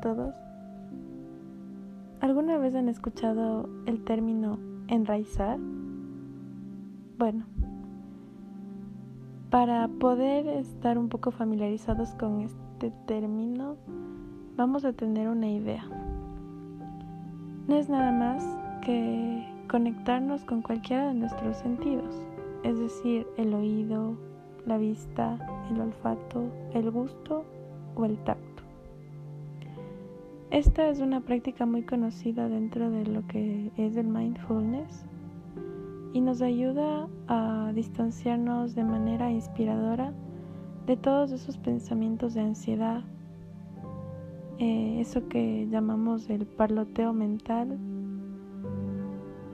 todos. ¿Alguna vez han escuchado el término enraizar? Bueno, para poder estar un poco familiarizados con este término, vamos a tener una idea. No es nada más que conectarnos con cualquiera de nuestros sentidos, es decir, el oído, la vista, el olfato, el gusto o el tacto. Esta es una práctica muy conocida dentro de lo que es el mindfulness y nos ayuda a distanciarnos de manera inspiradora de todos esos pensamientos de ansiedad, eh, eso que llamamos el parloteo mental.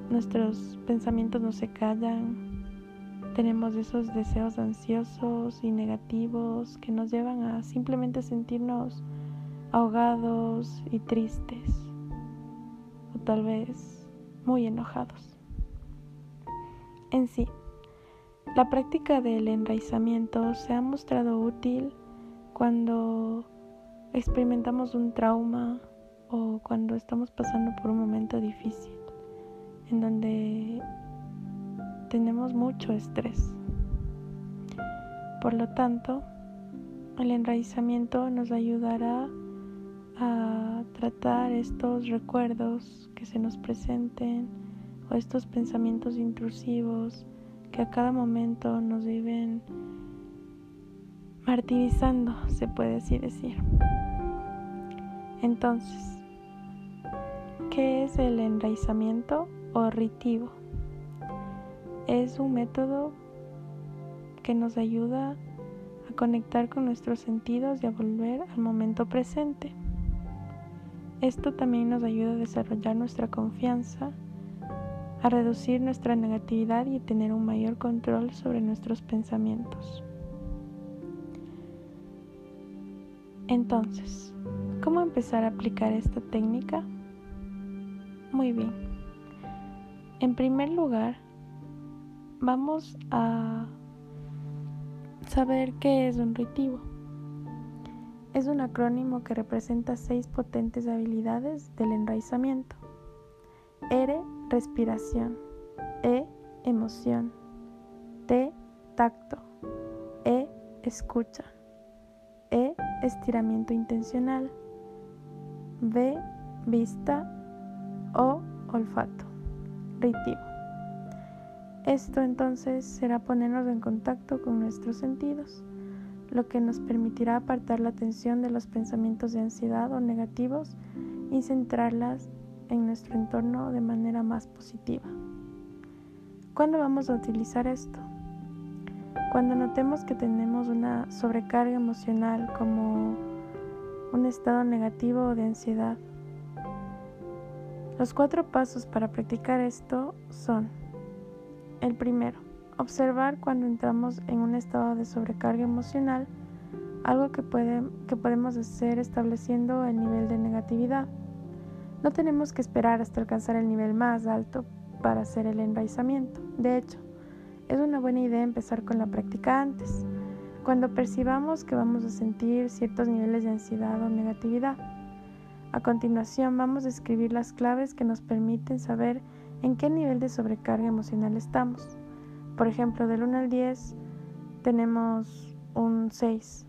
Nuestros pensamientos no se callan, tenemos esos deseos ansiosos y negativos que nos llevan a simplemente sentirnos ahogados y tristes, o tal vez muy enojados. En sí, la práctica del enraizamiento se ha mostrado útil cuando experimentamos un trauma o cuando estamos pasando por un momento difícil, en donde tenemos mucho estrés. Por lo tanto, el enraizamiento nos ayudará a tratar estos recuerdos que se nos presenten o estos pensamientos intrusivos que a cada momento nos viven martirizando, se puede así decir. Entonces, ¿qué es el enraizamiento o ritivo? Es un método que nos ayuda a conectar con nuestros sentidos y a volver al momento presente. Esto también nos ayuda a desarrollar nuestra confianza, a reducir nuestra negatividad y tener un mayor control sobre nuestros pensamientos. Entonces, ¿cómo empezar a aplicar esta técnica? Muy bien. En primer lugar, vamos a saber qué es un ritivo. Es un acrónimo que representa seis potentes habilidades del enraizamiento. R, respiración. E, emoción. T, tacto. E, escucha. E, estiramiento intencional. V, vista. O, olfato. Ritivo. Esto entonces será ponernos en contacto con nuestros sentidos lo que nos permitirá apartar la atención de los pensamientos de ansiedad o negativos y centrarlas en nuestro entorno de manera más positiva. ¿Cuándo vamos a utilizar esto? Cuando notemos que tenemos una sobrecarga emocional como un estado negativo o de ansiedad. Los cuatro pasos para practicar esto son, el primero, Observar cuando entramos en un estado de sobrecarga emocional, algo que, podemos hacer estableciendo el nivel de negatividad. No tenemos que esperar hasta alcanzar el nivel más alto para hacer el enraizamiento. De hecho, es una buena idea empezar con la práctica antes, cuando percibamos que vamos a sentir ciertos niveles de ansiedad o negatividad. A continuación vamos a escribir las claves que nos permiten saber en qué nivel de sobrecarga emocional estamos. Por ejemplo, del 1 al 10 tenemos un 6.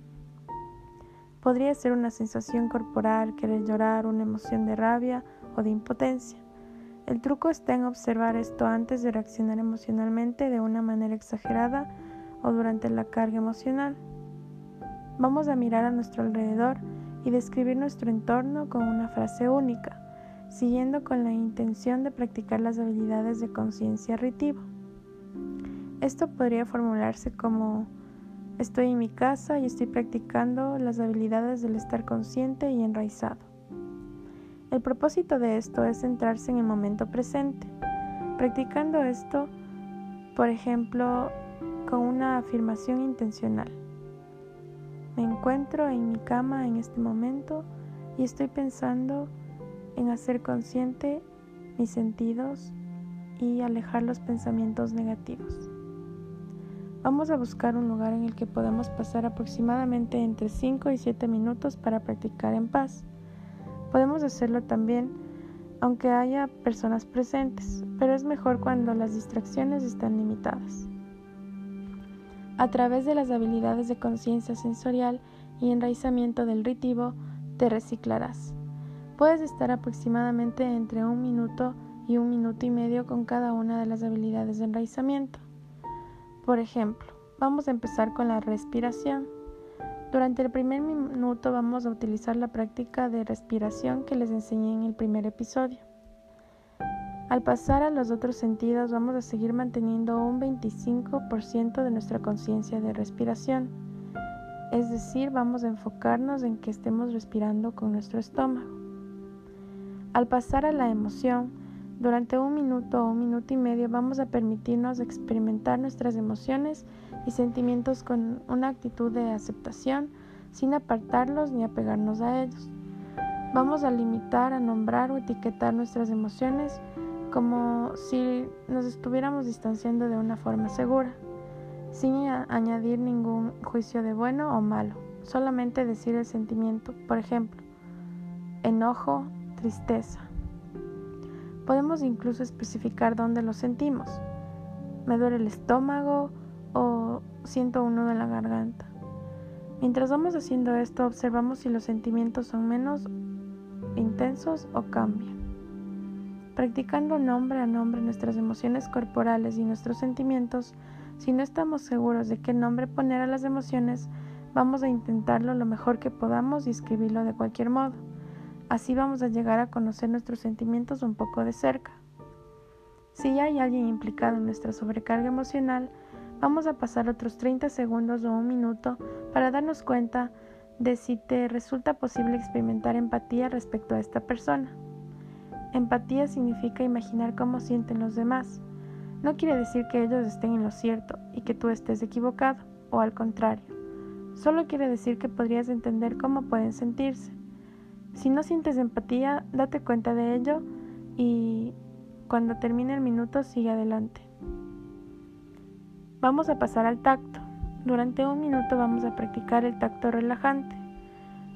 Podría ser una sensación corporal, querer llorar, una emoción de rabia o de impotencia. El truco está en observar esto antes de reaccionar emocionalmente de una manera exagerada o durante la carga emocional. Vamos a mirar a nuestro alrededor y describir nuestro entorno con una frase única, siguiendo con la intención de practicar las habilidades de conciencia ritiva. Esto podría formularse como estoy en mi casa y estoy practicando las habilidades del estar consciente y enraizado. El propósito de esto es centrarse en el momento presente. Practicando esto, por ejemplo, con una afirmación intencional. Me encuentro en mi cama en este momento y estoy pensando en hacer consciente mis sentidos y alejar los pensamientos negativos. Vamos a buscar un lugar en el que podamos pasar aproximadamente entre 5 y 7 minutos para practicar en paz. Podemos hacerlo también aunque haya personas presentes, pero es mejor cuando las distracciones están limitadas. A través de las habilidades de conciencia sensorial y enraizamiento del ritivo, te reciclarás. Puedes estar aproximadamente entre un minuto y un minuto y medio con cada una de las habilidades de enraizamiento. Por ejemplo, vamos a empezar con la respiración. Durante el primer minuto vamos a utilizar la práctica de respiración que les enseñé en el primer episodio. Al pasar a los otros sentidos vamos a seguir manteniendo un 25% de nuestra conciencia de respiración. Es decir, vamos a enfocarnos en que estemos respirando con nuestro estómago. Al pasar a la emoción, durante un minuto o un minuto y medio vamos a permitirnos experimentar nuestras emociones y sentimientos con una actitud de aceptación sin apartarlos ni apegarnos a ellos. Vamos a limitar, a nombrar o etiquetar nuestras emociones como si nos estuviéramos distanciando de una forma segura, sin añadir ningún juicio de bueno o malo, solamente decir el sentimiento, por ejemplo, enojo, tristeza. Podemos incluso especificar dónde lo sentimos. Me duele el estómago o siento un nudo en la garganta. Mientras vamos haciendo esto, observamos si los sentimientos son menos intensos o cambian. Practicando nombre a nombre nuestras emociones corporales y nuestros sentimientos, si no estamos seguros de qué nombre poner a las emociones, vamos a intentarlo lo mejor que podamos y escribirlo de cualquier modo. Así vamos a llegar a conocer nuestros sentimientos un poco de cerca. Si hay alguien implicado en nuestra sobrecarga emocional, vamos a pasar otros 30 segundos o un minuto para darnos cuenta de si te resulta posible experimentar empatía respecto a esta persona. Empatía significa imaginar cómo sienten los demás. No quiere decir que ellos estén en lo cierto y que tú estés equivocado, o al contrario. Solo quiere decir que podrías entender cómo pueden sentirse. Si no sientes empatía, date cuenta de ello y cuando termine el minuto sigue adelante. Vamos a pasar al tacto. Durante un minuto vamos a practicar el tacto relajante.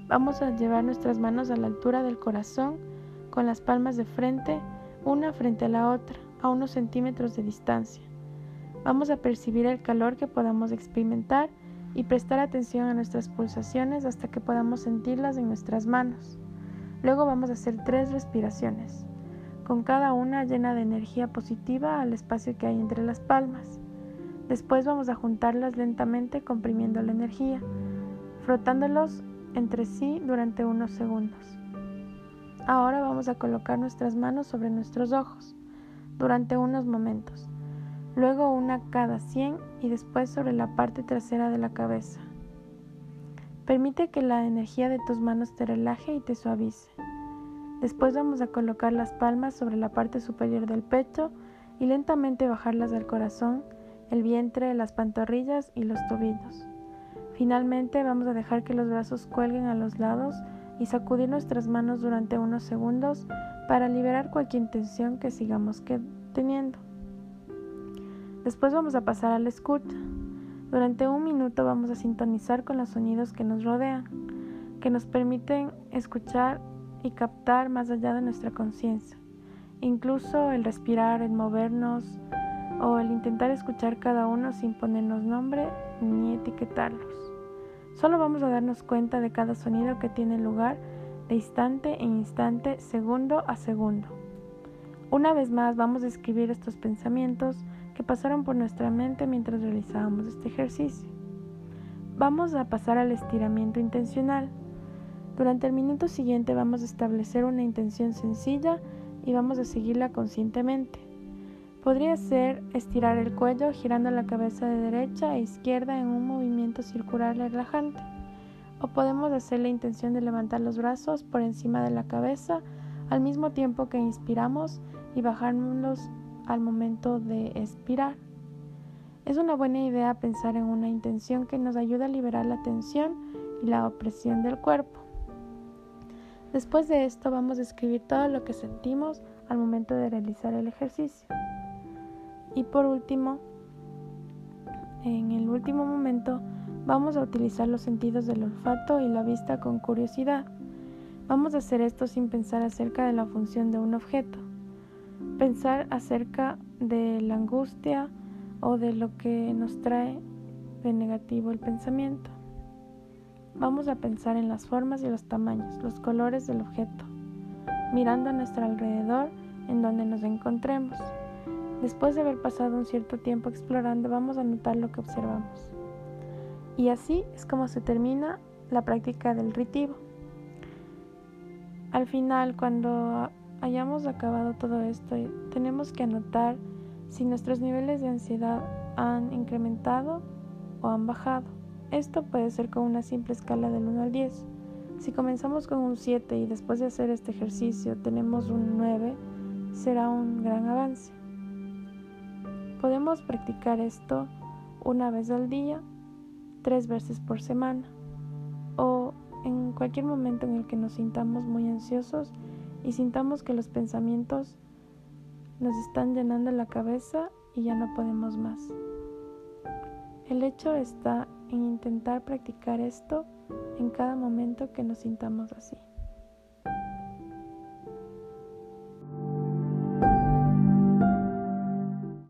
Vamos a llevar nuestras manos a la altura del corazón con las palmas de frente, una frente a la otra, a unos centímetros de distancia. Vamos a percibir el calor que podamos experimentar y prestar atención a nuestras pulsaciones hasta que podamos sentirlas en nuestras manos. Luego vamos a hacer tres respiraciones, con cada una llena de energía positiva al espacio que hay entre las palmas. Después vamos a juntarlas lentamente comprimiendo la energía, frotándolos entre sí durante unos segundos. Ahora vamos a colocar nuestras manos sobre nuestros ojos durante unos momentos, luego una cada 100 y después sobre la parte trasera de la cabeza. Permite que la energía de tus manos te relaje y te suavice. Después vamos a colocar las palmas sobre la parte superior del pecho y lentamente bajarlas al corazón, el vientre, las pantorrillas y los tobillos. Finalmente vamos a dejar que los brazos cuelguen a los lados y sacudir nuestras manos durante unos segundos para liberar cualquier tensión que sigamos teniendo. Después vamos a pasar al escucha. Durante un minuto vamos a sintonizar con los sonidos que nos rodean, que nos permiten escuchar y captar más allá de nuestra conciencia. Incluso el respirar, el movernos o el intentar escuchar cada uno sin ponernos nombre ni etiquetarlos. Solo vamos a darnos cuenta de cada sonido que tiene lugar de instante en instante, segundo a segundo. Una vez más vamos a escribir estos pensamientos que pasaron por nuestra mente mientras realizábamos este ejercicio. Vamos a pasar al estiramiento intencional. Durante el minuto siguiente vamos a establecer una intención sencilla y vamos a seguirla conscientemente. Podría ser estirar el cuello girando la cabeza de derecha e izquierda en un movimiento circular relajante. O podemos hacer la intención de levantar los brazos por encima de la cabeza al mismo tiempo que inspiramos y bajárnoslos al momento de expirar. Es una buena idea pensar en una intención que nos ayude a liberar la tensión y la opresión del cuerpo. Después de esto vamos a escribir todo lo que sentimos al momento de realizar el ejercicio. Y por último, en el último momento, vamos a utilizar los sentidos del olfato y la vista con curiosidad. Vamos a hacer esto sin pensar acerca de la función de un objeto, pensar acerca de la angustia o de lo que nos trae de negativo el pensamiento. Vamos a pensar en las formas y los tamaños, los colores del objeto, mirando a nuestro alrededor en donde nos encontremos. Después de haber pasado un cierto tiempo explorando, vamos a notar lo que observamos. Y así es como se termina la práctica del ritivo. Al final, cuando hayamos acabado todo esto, tenemos que anotar si nuestros niveles de ansiedad han incrementado o han bajado. Esto puede ser con una simple escala del 1 al 10. Si comenzamos con un 7 y después de hacer este ejercicio tenemos un 9, será un gran avance. Podemos practicar esto una vez al día, tres veces por semana o en cualquier momento en el que nos sintamos muy ansiosos y sintamos que los pensamientos nos están llenando la cabeza y ya no podemos más. El hecho está en intentar practicar esto en cada momento que nos sintamos así.